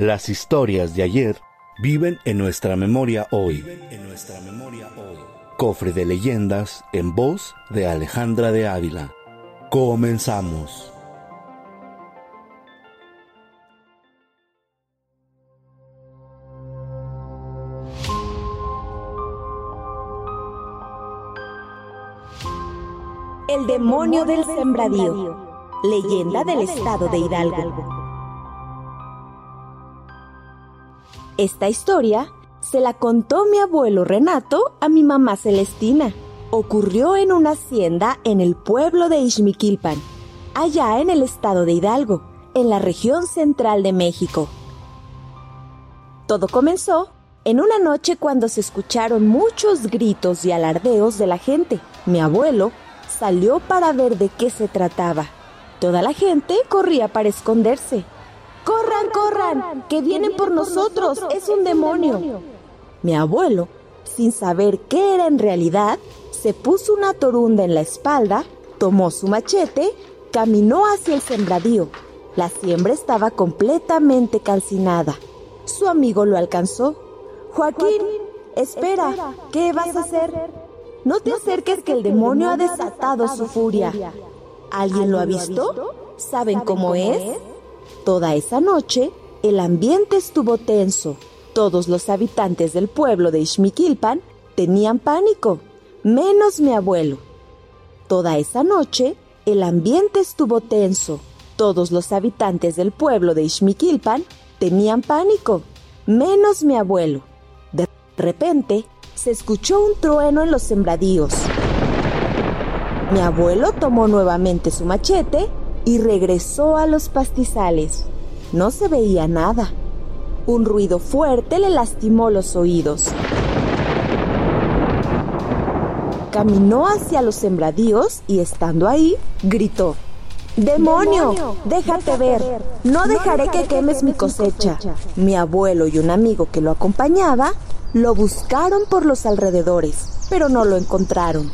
Las historias de ayer viven en nuestra memoria hoy. En nuestra memoria hoy. Cofre de leyendas en voz de Alejandra de Ávila. Comenzamos. El demonio del sembradío. Leyenda del estado de Hidalgo. Esta historia se la contó mi abuelo Renato a mi mamá Celestina. Ocurrió en una hacienda en el pueblo de Ixmiquilpan, allá en el estado de Hidalgo, en la región central de México. Todo comenzó en una noche cuando se escucharon muchos gritos y alardeos de la gente. Mi abuelo salió para ver de qué se trataba. Toda la gente corría para esconderse. ¡Corran, corran! ¡Que vienen por nosotros! ¡Es un demonio! Mi abuelo, sin saber qué era en realidad, se puso una torunda en la espalda, tomó su machete, caminó hacia el sembradío. La siembra estaba completamente calcinada. Su amigo lo alcanzó. Joaquín, espera, ¿qué vas a hacer? No te acerques que el demonio ha desatado su furia. ¿Alguien lo ha visto? ¿Saben cómo es? Toda esa noche, el ambiente estuvo tenso. Todos los habitantes del pueblo de Ixmiquilpan tenían pánico, menos mi abuelo. Toda esa noche, el ambiente estuvo tenso. Todos los habitantes del pueblo de Ixmiquilpan tenían pánico, menos mi abuelo. De repente, se escuchó un trueno en los sembradíos. Mi abuelo tomó nuevamente su machete y regresó a los pastizales. No se veía nada. Un ruido fuerte le lastimó los oídos. Caminó hacia los sembradíos y estando ahí, gritó. ¡Demonio! Déjate ver. No dejaré que quemes mi cosecha. Mi abuelo y un amigo que lo acompañaba lo buscaron por los alrededores, pero no lo encontraron.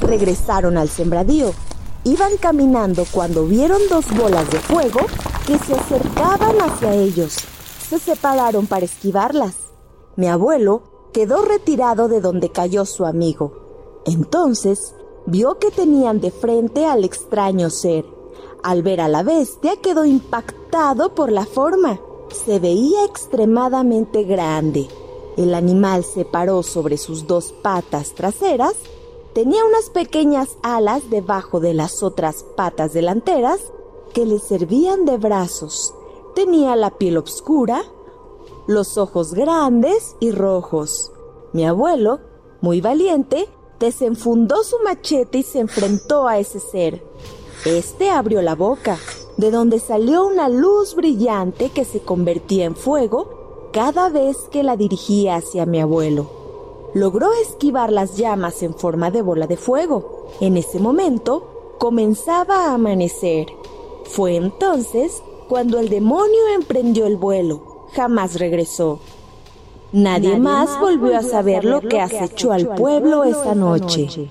Regresaron al sembradío. Iban caminando cuando vieron dos bolas de fuego que se acercaban hacia ellos. Se separaron para esquivarlas. Mi abuelo quedó retirado de donde cayó su amigo. Entonces vio que tenían de frente al extraño ser. Al ver a la bestia quedó impactado por la forma. Se veía extremadamente grande. El animal se paró sobre sus dos patas traseras, tenía unas pequeñas alas debajo de las otras patas delanteras que le servían de brazos. Tenía la piel oscura, los ojos grandes y rojos. Mi abuelo, muy valiente, desenfundó su machete y se enfrentó a ese ser. Este abrió la boca, de donde salió una luz brillante que se convertía en fuego cada vez que la dirigía hacia mi abuelo. Logró esquivar las llamas en forma de bola de fuego. En ese momento comenzaba a amanecer. Fue entonces cuando el demonio emprendió el vuelo. Jamás regresó. Nadie, más volvió a saber lo que acechó al pueblo esa noche.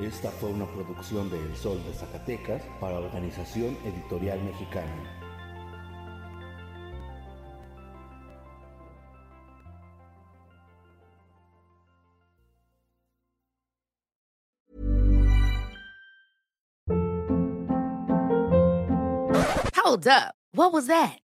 Esta fue una producción de El Sol de Zacatecas para Organización Editorial Mexicana. Hold up. What was that?